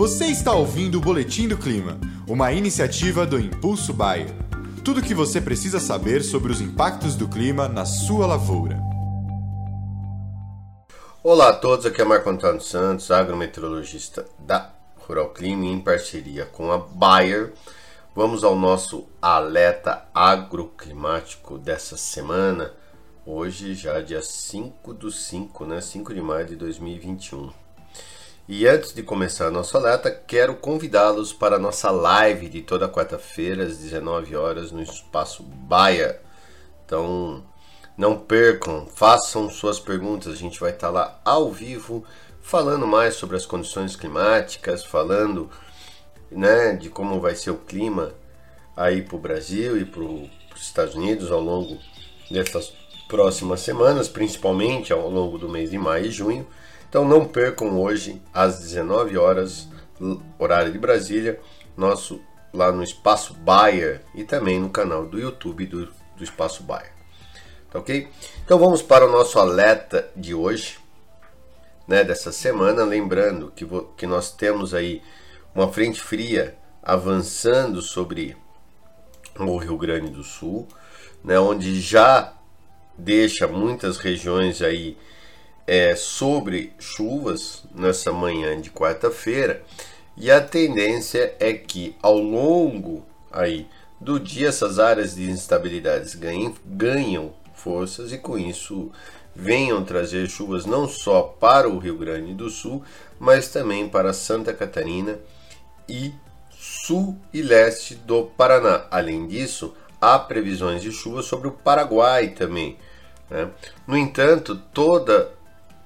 Você está ouvindo o Boletim do Clima, uma iniciativa do Impulso Bayer. Tudo o que você precisa saber sobre os impactos do clima na sua lavoura. Olá a todos, aqui é Marco Antônio Santos, agrometeorologista da Rural Clima, em parceria com a Bayer. Vamos ao nosso alerta agroclimático dessa semana. Hoje, já dia 5 do 5, né? 5 de maio de 2021. E antes de começar nosso alerta, quero convidá-los para a nossa live de toda quarta-feira, às 19 horas, no Espaço Baia. Então, não percam, façam suas perguntas, a gente vai estar lá ao vivo, falando mais sobre as condições climáticas, falando né, de como vai ser o clima aí para o Brasil e para os Estados Unidos ao longo dessas próximas semanas, principalmente ao longo do mês de maio e junho. Então não percam hoje às 19 horas, horário de Brasília, nosso lá no Espaço Bayer e também no canal do YouTube do, do Espaço Bayer. Tá ok? Então vamos para o nosso alerta de hoje, né, dessa semana, lembrando que, que nós temos aí uma frente fria avançando sobre o Rio Grande do Sul, né, onde já deixa muitas regiões aí é, sobre chuvas nessa manhã de quarta-feira e a tendência é que ao longo aí do dia essas áreas de instabilidades ganhem, ganham forças e com isso venham trazer chuvas não só para o Rio Grande do Sul, mas também para Santa Catarina e sul e leste do Paraná. Além disso, há previsões de chuva sobre o Paraguai também. Né? No entanto, toda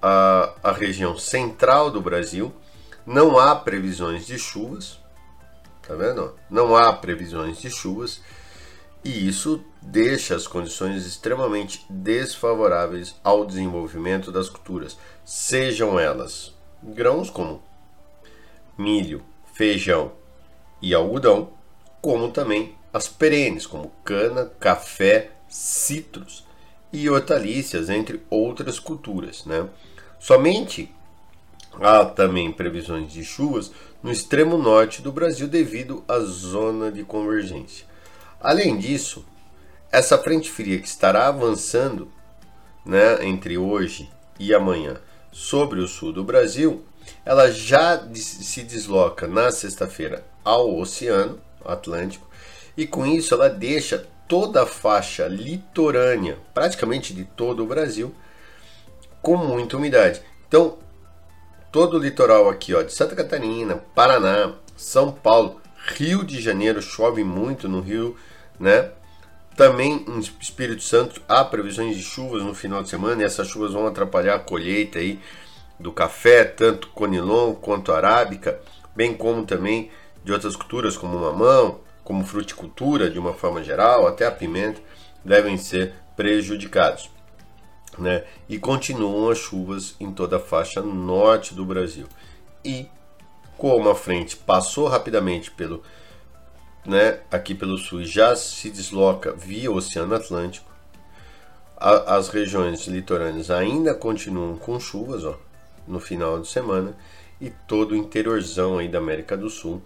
a, a região central do Brasil, não há previsões de chuvas, tá vendo? Não há previsões de chuvas e isso deixa as condições extremamente desfavoráveis ao desenvolvimento das culturas, sejam elas grãos como milho, feijão e algodão, como também as perenes como cana, café, citros e hortaliças, entre outras culturas, né? Somente há também previsões de chuvas no extremo norte do Brasil devido à zona de convergência. Além disso, essa frente fria que estará avançando né, entre hoje e amanhã sobre o sul do Brasil, ela já se desloca na sexta-feira ao Oceano Atlântico e com isso ela deixa toda a faixa litorânea, praticamente de todo o Brasil, com muita umidade. Então, todo o litoral aqui, ó, de Santa Catarina, Paraná, São Paulo, Rio de Janeiro chove muito no Rio, né? Também em Espírito Santo há previsões de chuvas no final de semana e essas chuvas vão atrapalhar a colheita aí do café, tanto conilon quanto arábica, bem como também de outras culturas como mamão, como fruticultura de uma forma geral, até a pimenta, devem ser prejudicados né? E continuam as chuvas em toda a faixa norte do Brasil. E como a frente passou rapidamente pelo, né, aqui pelo sul e já se desloca via Oceano Atlântico, a, as regiões litorâneas ainda continuam com chuvas, ó, no final de semana e todo o interiorzão aí da América do Sul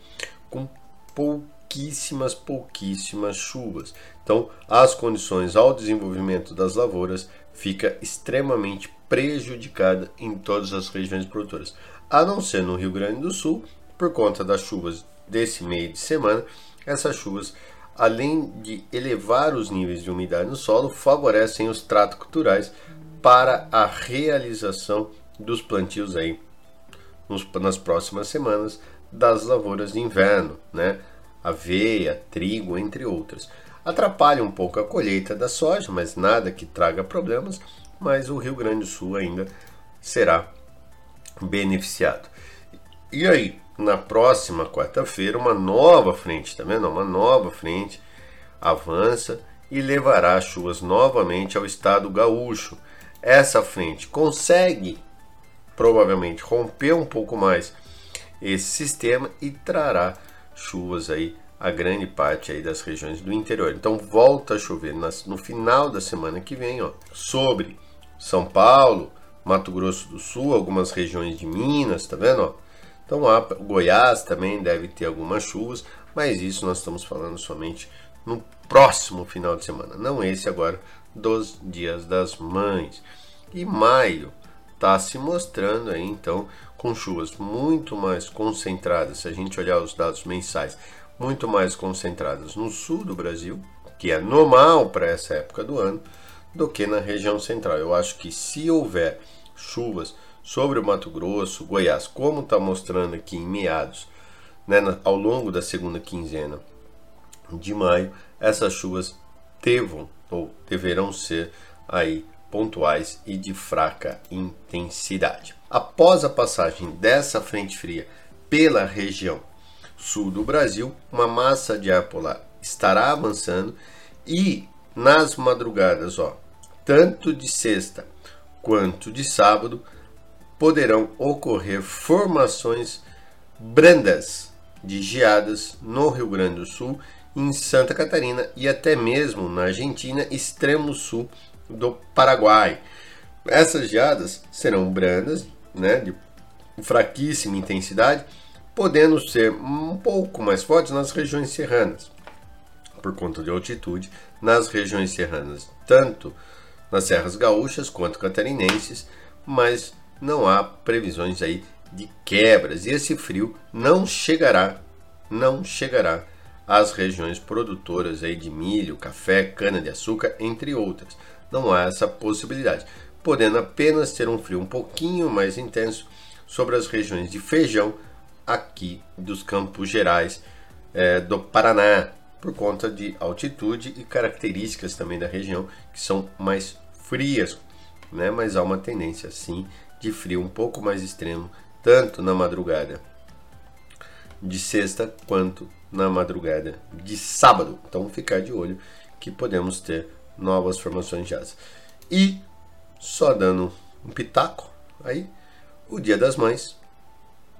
com pouquíssimas, pouquíssimas chuvas. Então, as condições ao desenvolvimento das lavouras fica extremamente prejudicada em todas as regiões produtoras, a não ser no Rio Grande do Sul, por conta das chuvas desse meio de semana. Essas chuvas, além de elevar os níveis de umidade no solo, favorecem os tratos culturais para a realização dos plantios aí nos, nas próximas semanas das lavouras de inverno, né? Aveia, trigo, entre outras. Atrapalha um pouco a colheita da soja, mas nada que traga problemas, mas o Rio Grande do Sul ainda será beneficiado. E aí, na próxima quarta-feira, uma nova frente, tá vendo? Uma nova frente avança e levará chuvas novamente ao estado gaúcho. Essa frente consegue provavelmente romper um pouco mais esse sistema e trará chuvas aí a grande parte aí das regiões do interior. Então volta a chover no final da semana que vem, ó, sobre São Paulo, Mato Grosso do Sul, algumas regiões de Minas, tá vendo? Ó? Então, a Goiás também deve ter algumas chuvas, mas isso nós estamos falando somente no próximo final de semana, não esse agora dos Dias das Mães. E maio está se mostrando aí então com chuvas muito mais concentradas, se a gente olhar os dados mensais, muito mais concentradas no sul do Brasil, que é normal para essa época do ano, do que na região central. Eu acho que se houver chuvas sobre o Mato Grosso, Goiás, como está mostrando aqui em meados, né, ao longo da segunda quinzena de maio, essas chuvas devam ou deverão ser aí pontuais e de fraca intensidade. Após a passagem dessa frente fria pela região sul do Brasil, uma massa de ar polar estará avançando e nas madrugadas, ó, tanto de sexta quanto de sábado, poderão ocorrer formações brandas de geadas no Rio Grande do Sul, em Santa Catarina e até mesmo na Argentina, extremo sul do Paraguai. Essas geadas serão brandas, né, de fraquíssima intensidade, podendo ser um pouco mais fortes nas regiões serranas, por conta de altitude, nas regiões serranas, tanto nas serras gaúchas quanto catarinenses, mas não há previsões aí de quebras e esse frio não chegará, não chegará às regiões produtoras aí de milho, café, cana de açúcar, entre outras. Não há essa possibilidade, podendo apenas ter um frio um pouquinho mais intenso sobre as regiões de feijão aqui dos Campos Gerais é, do Paraná, por conta de altitude e características também da região que são mais frias, né? Mas há uma tendência sim de frio um pouco mais extremo, tanto na madrugada de sexta quanto na madrugada de sábado. Então ficar de olho que podemos ter novas formações de asa. E só dando um pitaco aí, o Dia das Mães,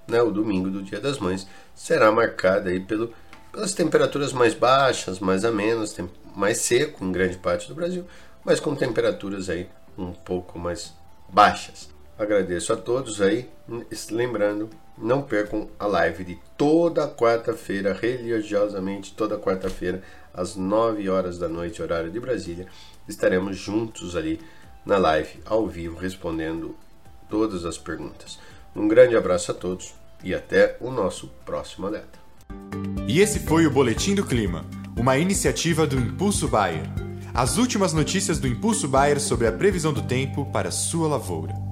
né, o domingo do Dia das Mães será marcado aí pelo pelas temperaturas mais baixas, mais amenas, mais seco em grande parte do Brasil, mas com temperaturas aí um pouco mais baixas. Agradeço a todos aí, lembrando, não percam a live de toda quarta-feira, religiosamente toda quarta-feira, às 9 horas da noite, horário de Brasília. Estaremos juntos ali na live, ao vivo, respondendo todas as perguntas. Um grande abraço a todos e até o nosso próximo alerta. E esse foi o Boletim do Clima, uma iniciativa do Impulso Bayer. As últimas notícias do Impulso Bayer sobre a previsão do tempo para sua lavoura.